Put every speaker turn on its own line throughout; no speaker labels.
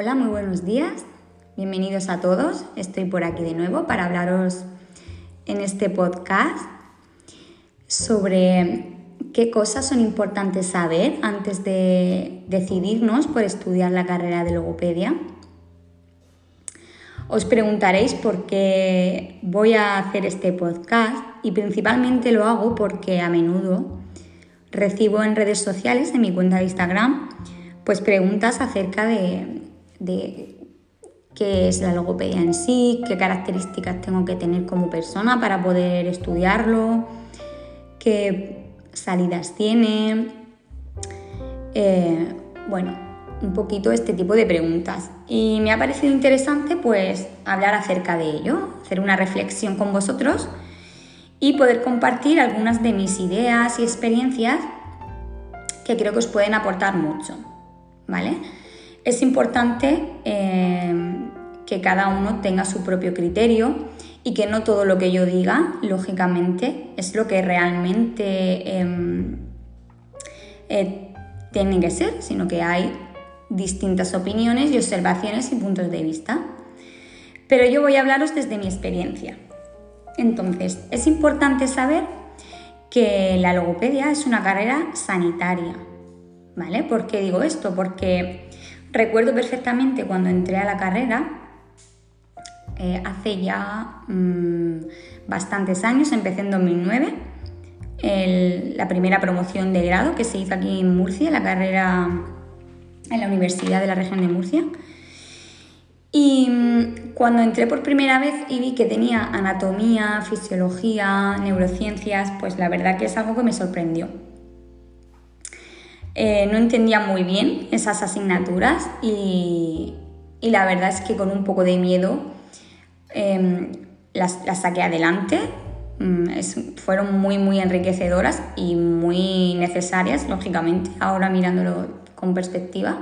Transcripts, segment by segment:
Hola, muy buenos días. Bienvenidos a todos. Estoy por aquí de nuevo para hablaros en este podcast sobre qué cosas son importantes saber antes de decidirnos por estudiar la carrera de logopedia. Os preguntaréis por qué voy a hacer este podcast y principalmente lo hago porque a menudo recibo en redes sociales, en mi cuenta de Instagram, pues preguntas acerca de, qué es la logopedia en sí, qué características tengo que tener como persona para poder estudiarlo, qué salidas tiene. Eh, bueno, un poquito este tipo de preguntas. Y me ha parecido interesante pues hablar acerca de ello, hacer una reflexión con vosotros y poder compartir algunas de mis ideas y experiencias que creo que os pueden aportar mucho. ¿Vale? Es importante eh, que cada uno tenga su propio criterio y que no todo lo que yo diga, lógicamente, es lo que realmente em, eh, tiene que ser, sino que hay distintas opiniones y observaciones y puntos de vista. Pero yo voy a hablaros desde mi experiencia. Entonces, es importante saber que la logopedia es una carrera sanitaria. ¿Vale? ¿Por qué digo esto? Porque recuerdo perfectamente cuando entré a la carrera, eh, hace ya mm, bastantes años, empecé en 2009, la primera promoción de grado que se hizo aquí en Murcia, la carrera en la Universidad de la región de Murcia. Y mm, cuando entré por primera vez y vi que tenía anatomía, fisiología, neurociencias, pues la verdad que es algo que me sorprendió. Eh, no entendía muy bien esas asignaturas y, la verdad es que con un poco de miedo em, las, saqué adelante. Mm, fueron muy, muy enriquecedoras y muy necesarias, lógicamente, ahora mirándolo con perspectiva.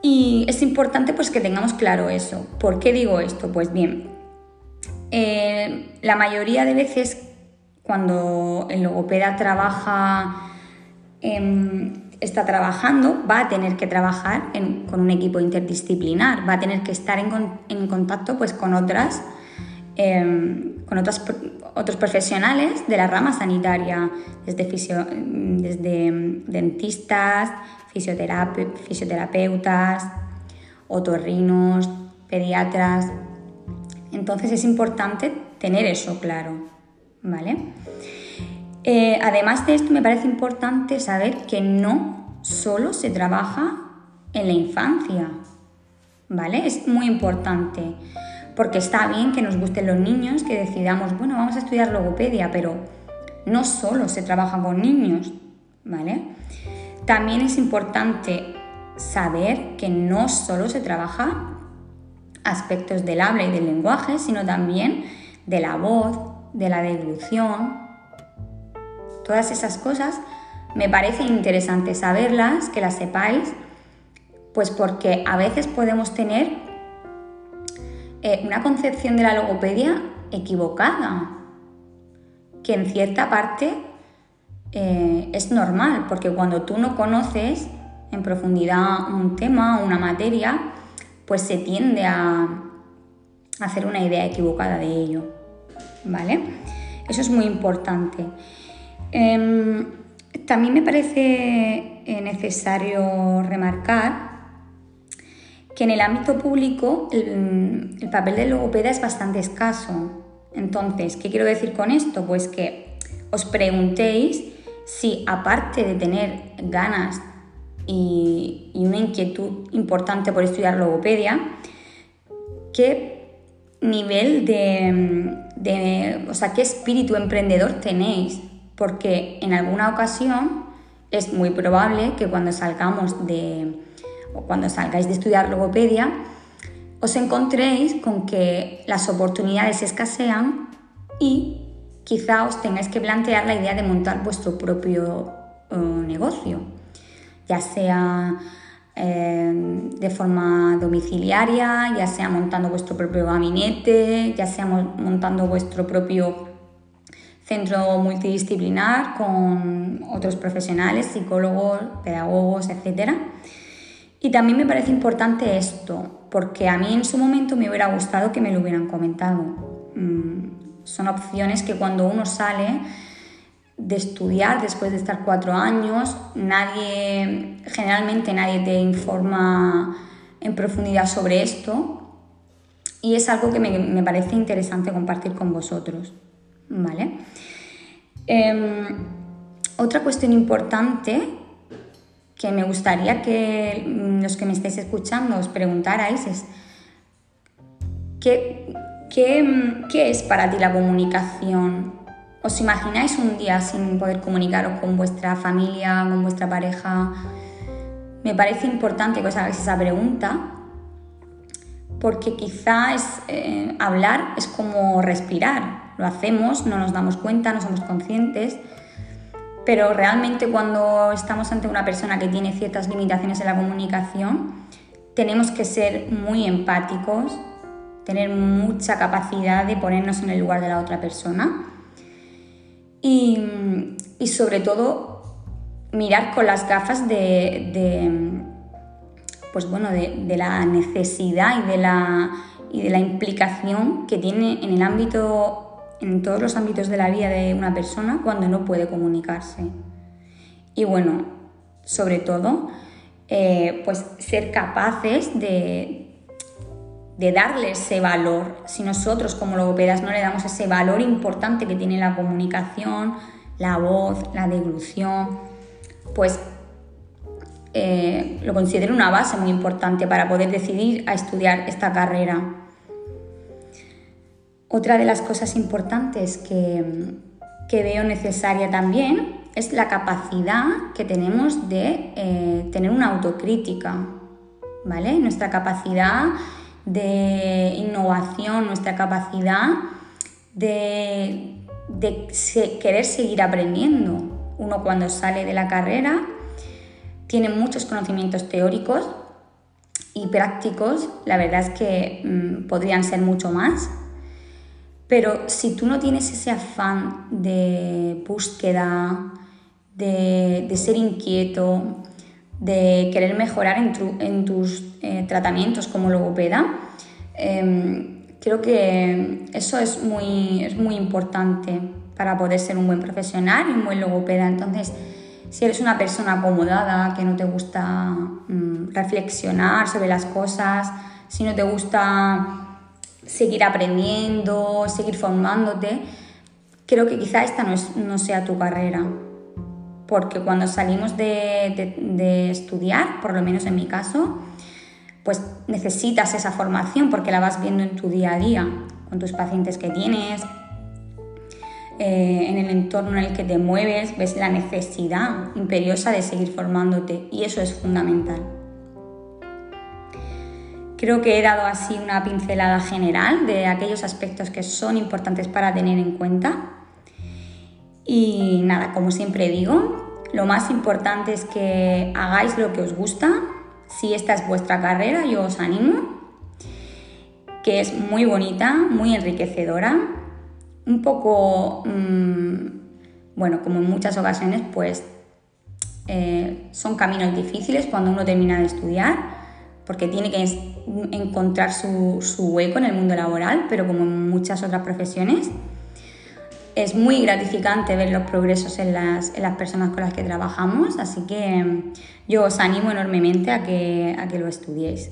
Y es importante pues que tengamos claro eso. ¿Por qué digo esto? Pues bien, eh, la mayoría de veces cuando el logopeda trabaja, em, está trabajando, va a tener que trabajar con un equipo interdisciplinar, va a tener que estar en, contacto pues, con otras em, con otras, otros profesionales de la rama sanitaria, desde, desde dentistas, fisioterapeutas, otorrinos, pediatras. Entonces es importante tener eso claro, ¿vale? Eh, además de esto, me parece importante saber que no solo se trabaja en la infancia, ¿vale? Es muy importante porque está bien que nos gusten los niños, que decidamos, bueno, vamos a estudiar logopedia, pero no solo se trabaja con niños, ¿vale? También es importante saber que no solo se trabaja aspectos del habla y del lenguaje, sino también de la voz, de la deglución. Todas esas cosas me parece interesante saberlas, que las sepáis, pues porque a veces podemos tener eh, una concepción de la logopedia equivocada, que en cierta parte eh, es normal, porque cuando tú no conoces en profundidad un tema o una materia, pues se tiende a hacer una idea equivocada de ello. ¿Vale? Eso es muy importante. Em, también me parece eh, necesario remarcar que en el ámbito público el, papel del logopeda es bastante escaso. Entonces, ¿qué quiero decir con esto? Pues que os preguntéis si aparte de tener ganas y, una inquietud importante por estudiar logopedia, qué nivel de, de, o sea, qué espíritu emprendedor tenéis, porque en alguna ocasión es muy probable que cuando salgamos de, o cuando salgáis de estudiar logopedia, os encontréis con que las oportunidades escasean y quizá os tengáis que plantear la idea de montar vuestro propio eh, negocio, ya sea eh, de forma domiciliaria, ya sea montando vuestro propio gabinete, ya sea montando vuestro propio centro multidisciplinar con otros profesionales, psicólogos, pedagogos, etcétera Y también me parece importante esto, porque a mí en su momento me hubiera gustado que me lo hubieran comentado. Mm, son opciones que cuando uno sale de estudiar después de estar cuatro años, nadie, generalmente nadie te informa en profundidad sobre esto y es algo que me, parece interesante compartir con vosotros. ¿Vale? Em, otra cuestión importante que me gustaría que los que me estéis escuchando os preguntarais es ¿qué, qué, qué es para ti la comunicación? ¿Os imagináis un día sin poder comunicaros con vuestra familia, con vuestra pareja? Me parece importante que os hagáis esa pregunta porque quizás eh, hablar es como respirar. Lo hacemos, no nos damos cuenta, no somos conscientes, pero realmente cuando estamos ante una persona que tiene ciertas limitaciones en la comunicación, tenemos que ser muy empáticos, tener mucha capacidad de ponernos en el lugar de la otra persona y, sobre todo mirar con las gafas de, pues bueno, de, la necesidad y de la, y de la implicación que tiene en el ámbito en todos los ámbitos de la vida de una persona cuando no puede comunicarse. Y bueno, sobre todo, eh, pues ser capaces de, de darle ese valor. Si nosotros como logopedas no le damos ese valor importante que tiene la comunicación, la voz, la deglución, pues eh, lo considero una base muy importante para poder decidir a estudiar esta carrera. Otra de las cosas importantes que, veo necesaria también es la capacidad que tenemos de eh, tener una autocrítica, ¿vale? Nuestra capacidad de innovación, nuestra capacidad de, querer seguir aprendiendo. Uno cuando sale de la carrera tiene muchos conocimientos teóricos y prácticos, la verdad es que mm, podrían ser mucho más, pero si tú no tienes ese afán de búsqueda, de ser inquieto, de querer mejorar en, tus eh, tratamientos como logopeda, em, creo que eso es muy, es muy importante para poder ser un buen profesional y un buen logopeda. Entonces, si eres una persona acomodada, que no te gusta mm, reflexionar sobre las cosas, si no te gusta seguir aprendiendo, seguir formándote, creo que quizá esta no, no sea tu carrera porque cuando salimos de, estudiar, por lo menos en mi caso, pues necesitas esa formación porque la vas viendo en tu día a día, con tus pacientes que tienes, eh, en el entorno en el que te mueves, ves la necesidad imperiosa de seguir formándote y eso es fundamental. Creo que he dado así una pincelada general de aquellos aspectos que son importantes para tener en cuenta. Y nada, como siempre digo, lo más importante es que hagáis lo que os gusta. Si esta es vuestra carrera, yo os animo, que es muy bonita, muy enriquecedora, un poco, mm, bueno, como en muchas ocasiones, pues eh, son caminos difíciles cuando uno termina de estudiar, porque tiene que encontrar su, su hueco en el mundo laboral, pero como en muchas otras profesiones es muy gratificante ver los progresos en las, personas con las que trabajamos, así que mm, yo os animo enormemente a que, lo estudiéis.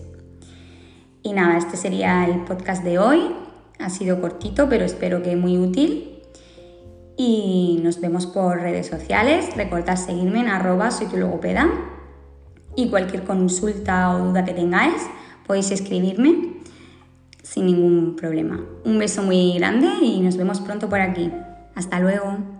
Y nada, este sería el podcast de hoy. Ha sido cortito, pero espero que muy útil. Y nos vemos por redes sociales. Recordad seguirme en arroba soy. Y cualquier consulta o duda que tengáis, podéis escribirme sin ningún problema. Un beso muy grande y nos vemos pronto por aquí. Hasta luego.